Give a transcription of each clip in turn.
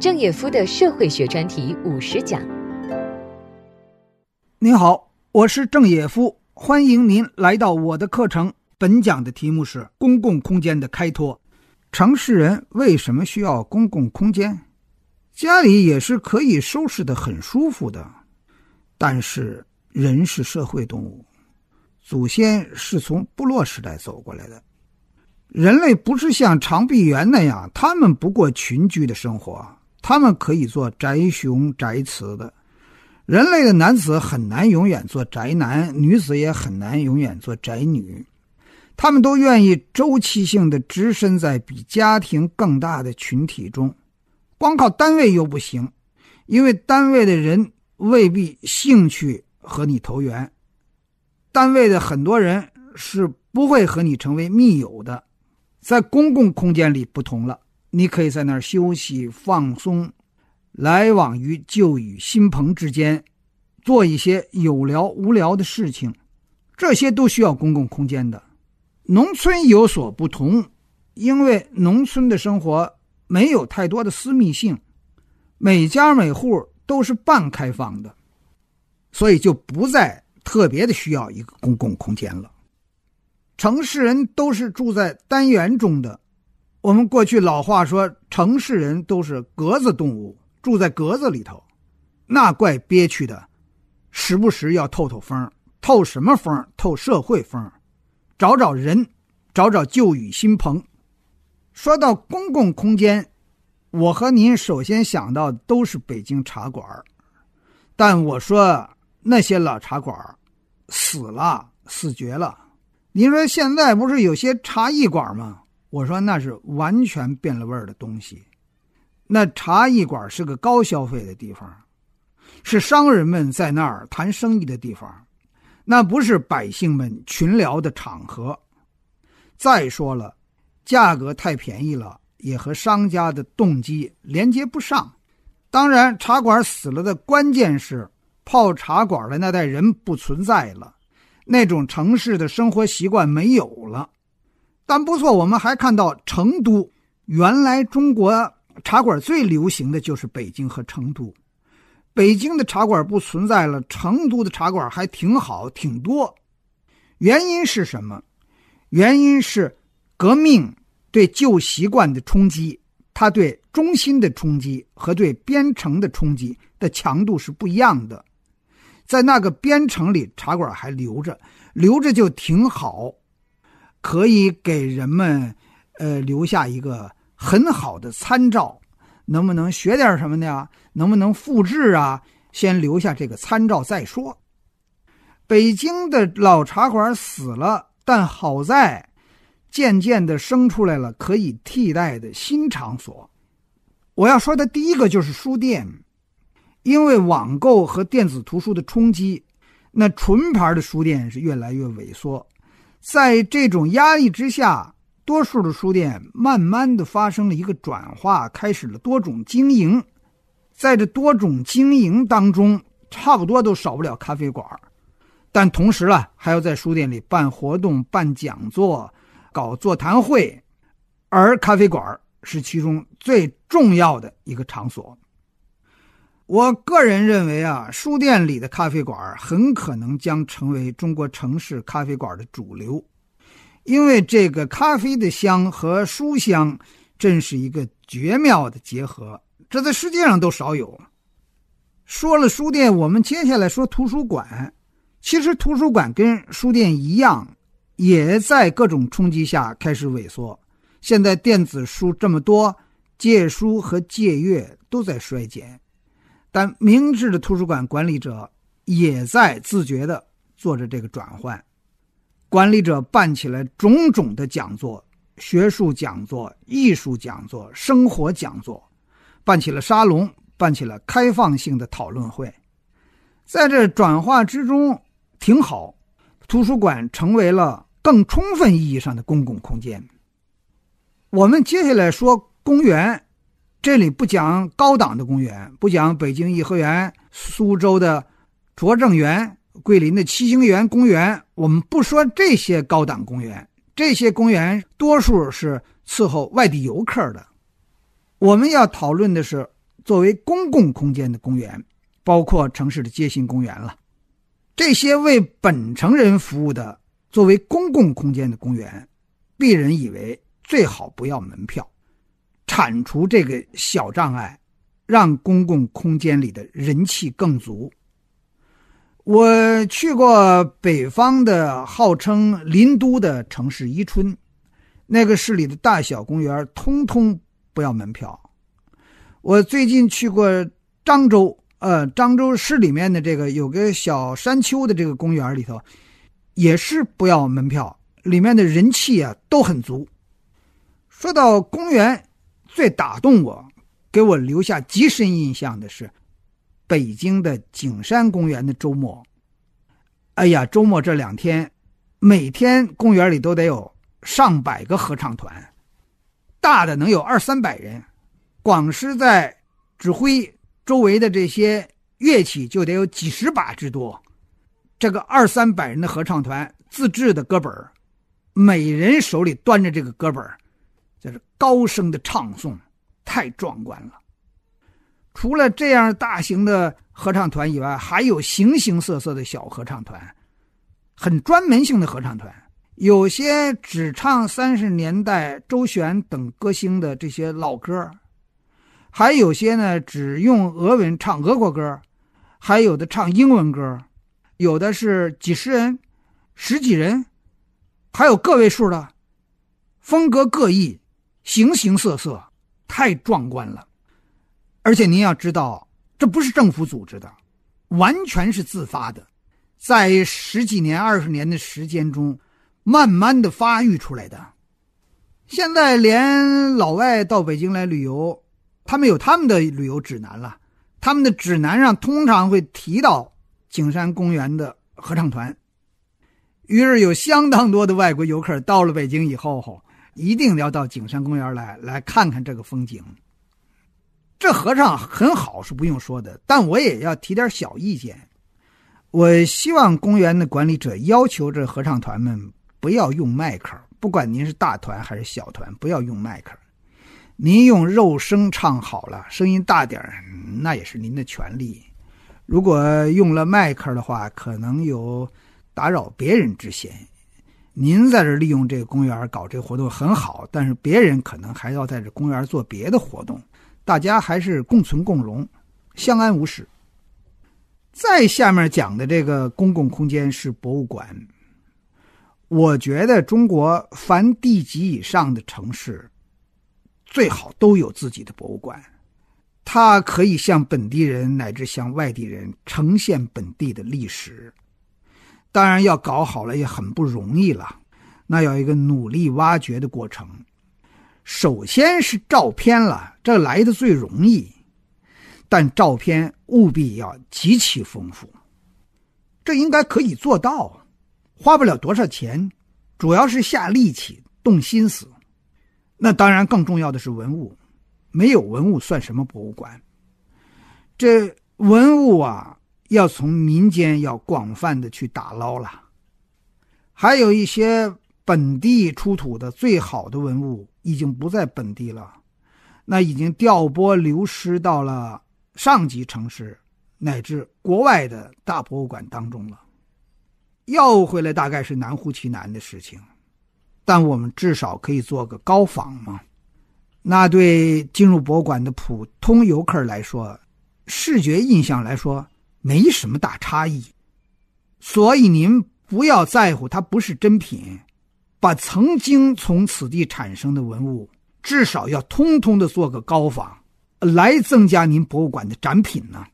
郑也夫的社会学专题五十讲。您好，我是郑也夫，欢迎您来到我的课程。本讲的题目是公共空间的开拓。城市人为什么需要公共空间？家里也是可以收拾的很舒服的，但是人是社会动物，祖先是从部落时代走过来的。人类不是像长臂猿那样，他们不过群居的生活，他们可以做宅雄宅雌的。人类的男子很难永远做宅男，女子也很难永远做宅女。他们都愿意周期性的置身在比家庭更大的群体中，光靠单位又不行，因为单位的人未必兴趣和你投缘，单位的很多人是不会和你成为密友的。在公共空间里不同了，你可以在那儿休息放松，来往于旧与新朋之间，做一些有聊无聊的事情，这些都需要公共空间的。农村有所不同，因为农村的生活没有太多的私密性，每家每户都是半开放的，所以就不再特别的需要一个公共空间了。城市人都是住在单元中的，我们过去老话说，城市人都是格子动物，住在格子里头，那怪憋屈的，时不时要透透风，透什么风？透社会风，找找人，找找旧雨新朋。说到公共空间，我和您首先想到都是北京茶馆，但我说那些老茶馆死了，死绝了。您说现在不是有些茶艺馆吗？我说那是完全变了味儿的东西。那茶艺馆是个高消费的地方，是商人们在那儿谈生意的地方，那不是百姓们群聊的场合。再说了，价格太便宜了，也和商家的动机连接不上。当然，茶馆死了的关键是泡茶馆的那代人不存在了。那种城市的生活习惯没有了，但不错，我们还看到成都原来中国茶馆最流行的就是北京和成都，北京的茶馆不存在了，成都的茶馆还挺好，挺多。原因是什么？原因是革命对旧习惯的冲击，它对中心的冲击和对边城的冲击的强度是不一样的。在那个边城里，茶馆还留着，留着就挺好，可以给人们，呃，留下一个很好的参照。能不能学点什么呢？能不能复制啊？先留下这个参照再说。北京的老茶馆死了，但好在渐渐的生出来了可以替代的新场所。我要说的第一个就是书店。因为网购和电子图书的冲击，那纯牌的书店是越来越萎缩。在这种压力之下，多数的书店慢慢的发生了一个转化，开始了多种经营。在这多种经营当中，差不多都少不了咖啡馆，但同时呢，还要在书店里办活动、办讲座、搞座谈会，而咖啡馆是其中最重要的一个场所。我个人认为啊，书店里的咖啡馆很可能将成为中国城市咖啡馆的主流，因为这个咖啡的香和书香真是一个绝妙的结合，这在世界上都少有。说了书店，我们接下来说图书馆。其实图书馆跟书店一样，也在各种冲击下开始萎缩。现在电子书这么多，借书和借阅都在衰减。但明智的图书馆管理者也在自觉地做着这个转换，管理者办起来种种的讲座、学术讲座、艺术讲座、生活讲座，办起了沙龙，办起了开放性的讨论会，在这转化之中挺好，图书馆成为了更充分意义上的公共空间。我们接下来说公园。这里不讲高档的公园，不讲北京颐和园、苏州的拙政园、桂林的七星园公园。我们不说这些高档公园，这些公园多数是伺候外地游客的。我们要讨论的是作为公共空间的公园，包括城市的街心公园了。这些为本城人服务的作为公共空间的公园，鄙人以为最好不要门票，铲除这个小障碍，让公共空间里的人气更足。我去过北方的号称林都的城市伊春，那个市里的大小公园通通不要门票。我最近去过漳州。呃，漳州市里面的这个有个小山丘的这个公园里头，也是不要门票，里面的人气啊都很足。说到公园，最打动我、给我留下极深印象的是北京的景山公园的周末。哎呀，周末这两天，每天公园里都得有上百个合唱团，大的能有二三百人，广师在指挥。周围的这些乐器就得有几十把之多，这个二三百人的合唱团自制的歌本每人手里端着这个歌本就是高声的唱诵，太壮观了。除了这样大型的合唱团以外，还有形形色色的小合唱团，很专门性的合唱团，有些只唱三十年代周璇等歌星的这些老歌。还有些呢，只用俄文唱俄国歌，还有的唱英文歌，有的是几十人、十几人，还有个位数的，风格各异，形形色色，太壮观了。而且您要知道，这不是政府组织的，完全是自发的，在十几年、二十年的时间中，慢慢的发育出来的。现在连老外到北京来旅游。他们有他们的旅游指南了，他们的指南上通常会提到景山公园的合唱团。于是有相当多的外国游客到了北京以后，一定要到景山公园来来看看这个风景。这合唱很好是不用说的，但我也要提点小意见。我希望公园的管理者要求这合唱团们不要用麦克，不管您是大团还是小团，不要用麦克。您用肉声唱好了，声音大点那也是您的权利。如果用了麦克的话，可能有打扰别人之嫌。您在这利用这个公园搞这个活动很好，但是别人可能还要在这公园做别的活动，大家还是共存共荣，相安无事。再下面讲的这个公共空间是博物馆。我觉得中国凡地级以上的城市。最好都有自己的博物馆，它可以向本地人乃至向外地人呈现本地的历史。当然，要搞好了也很不容易了，那要一个努力挖掘的过程。首先是照片了，这来的最容易，但照片务必要极其丰富。这应该可以做到，花不了多少钱，主要是下力气、动心思。那当然，更重要的是文物，没有文物算什么博物馆？这文物啊，要从民间要广泛的去打捞了。还有一些本地出土的最好的文物，已经不在本地了，那已经调拨流失到了上级城市乃至国外的大博物馆当中了。要回来，大概是难乎其难的事情。但我们至少可以做个高仿嘛，那对进入博物馆的普通游客来说，视觉印象来说没什么大差异。所以您不要在乎它不是真品，把曾经从此地产生的文物至少要通通的做个高仿，来增加您博物馆的展品呢。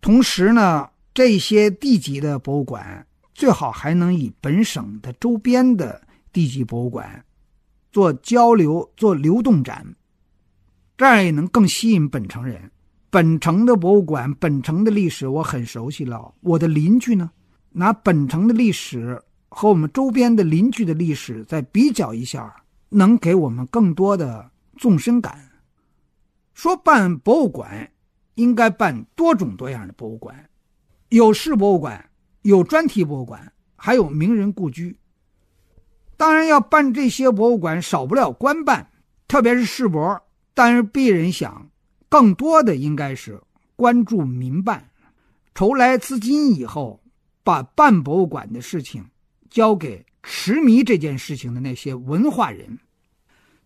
同时呢，这些地级的博物馆最好还能以本省的周边的。地级博物馆做交流、做流动展，这样也能更吸引本城人。本城的博物馆、本城的历史我很熟悉了。我的邻居呢，拿本城的历史和我们周边的邻居的历史再比较一下，能给我们更多的纵深感。说办博物馆，应该办多种多样的博物馆，有市博物馆，有专题博物馆，还有名人故居。当然要办这些博物馆，少不了官办，特别是世博。但是鄙人想，更多的应该是关注民办，筹来资金以后，把办博物馆的事情交给痴迷这件事情的那些文化人，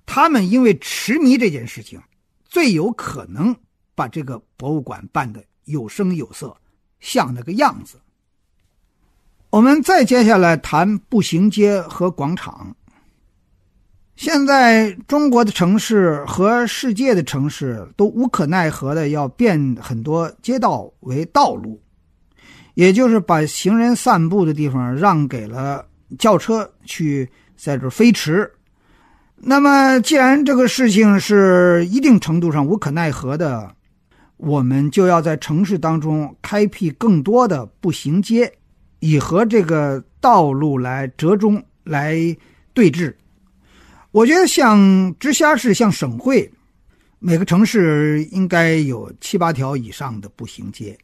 他们因为痴迷这件事情，最有可能把这个博物馆办得有声有色，像那个样子。我们再接下来谈步行街和广场。现在中国的城市和世界的城市都无可奈何的要变很多街道为道路，也就是把行人散步的地方让给了轿车去在这飞驰。那么，既然这个事情是一定程度上无可奈何的，我们就要在城市当中开辟更多的步行街。以和这个道路来折中来对峙，我觉得像直辖市、像省会，每个城市应该有七八条以上的步行街，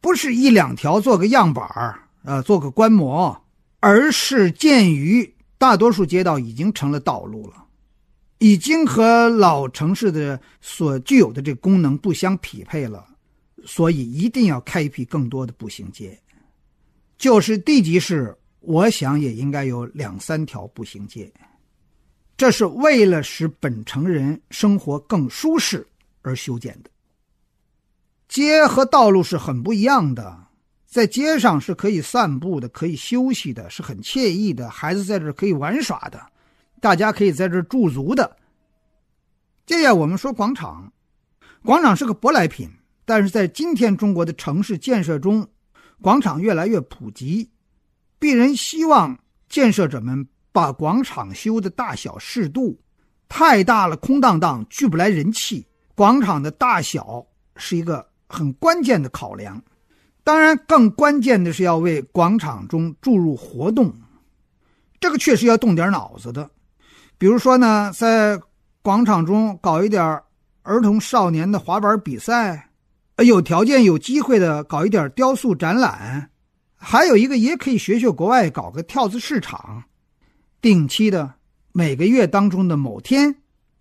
不是一两条做个样板儿，呃，做个观摩，而是鉴于大多数街道已经成了道路了，已经和老城市的所具有的这功能不相匹配了，所以一定要开辟更多的步行街。就是地级市，我想也应该有两三条步行街，这是为了使本城人生活更舒适而修建的。街和道路是很不一样的，在街上是可以散步的，可以休息的，是很惬意的，孩子在这可以玩耍的，大家可以在这驻足的。接下来我们说广场，广场是个舶来品，但是在今天中国的城市建设中。广场越来越普及，必然希望建设者们把广场修的大小适度，太大了空荡荡，聚不来人气。广场的大小是一个很关键的考量，当然更关键的是要为广场中注入活动，这个确实要动点脑子的。比如说呢，在广场中搞一点儿童少年的滑板比赛。呃有条件、有机会的，搞一点雕塑展览；还有一个，也可以学学国外，搞个跳蚤市场，定期的，每个月当中的某天，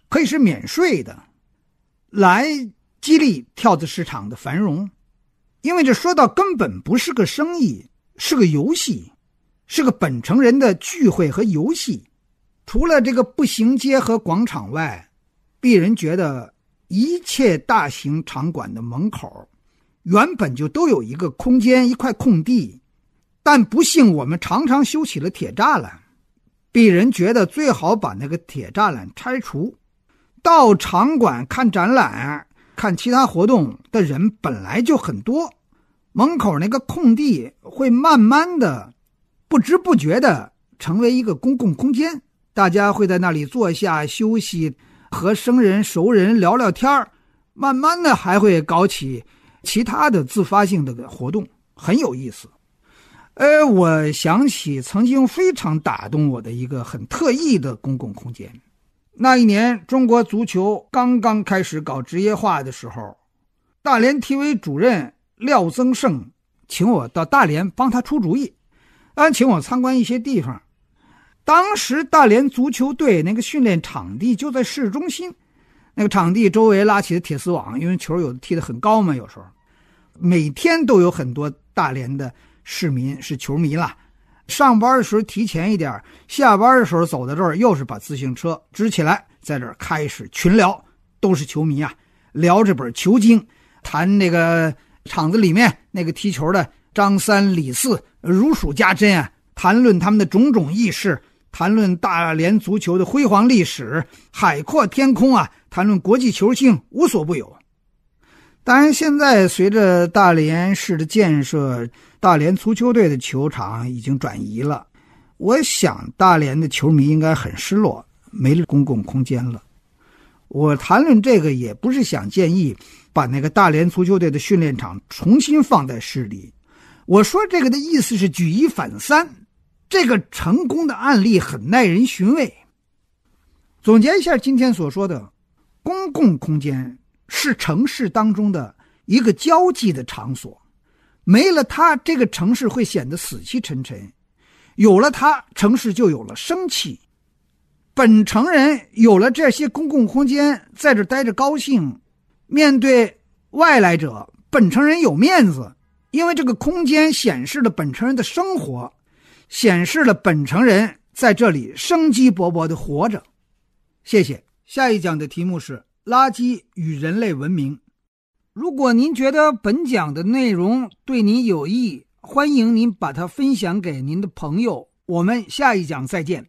可以是免税的，来激励跳蚤市场的繁荣。因为这说到根本不是个生意，是个游戏，是个本城人的聚会和游戏。除了这个步行街和广场外，鄙人觉得。一切大型场馆的门口，原本就都有一个空间，一块空地，但不幸我们常常修起了铁栅栏。鄙人觉得最好把那个铁栅栏拆除。到场馆看展览、看其他活动的人本来就很多，门口那个空地会慢慢的、不知不觉的成为一个公共空间，大家会在那里坐下休息。和生人熟人聊聊天慢慢的还会搞起其他的自发性的活动，很有意思。呃，我想起曾经非常打动我的一个很特异的公共空间。那一年中国足球刚刚开始搞职业化的时候，大连体委主任廖增胜请我到大连帮他出主意，安请我参观一些地方。当时大连足球队那个训练场地就在市中心，那个场地周围拉起了铁丝网，因为球有的踢得很高嘛。有时候每天都有很多大连的市民是球迷了。上班的时候提前一点，下班的时候走到这儿，又是把自行车支起来，在这儿开始群聊，都是球迷啊，聊这本球经，谈那个场子里面那个踢球的张三李四如数家珍啊，谈论他们的种种轶事。谈论大连足球的辉煌历史，海阔天空啊！谈论国际球星，无所不有。当然，现在随着大连市的建设，大连足球队的球场已经转移了。我想，大连的球迷应该很失落，没了公共空间了。我谈论这个，也不是想建议把那个大连足球队的训练场重新放在市里。我说这个的意思是举一反三。这个成功的案例很耐人寻味。总结一下今天所说的，公共空间是城市当中的一个交际的场所，没了它，这个城市会显得死气沉沉；有了它，城市就有了生气。本城人有了这些公共空间，在这待着高兴，面对外来者，本城人有面子，因为这个空间显示了本城人的生活，显示了本城人在这里生机勃勃的活着。谢谢。下一讲的题目是垃圾与人类文明。如果您觉得本讲的内容对您有益，欢迎您把它分享给您的朋友。我们下一讲再见。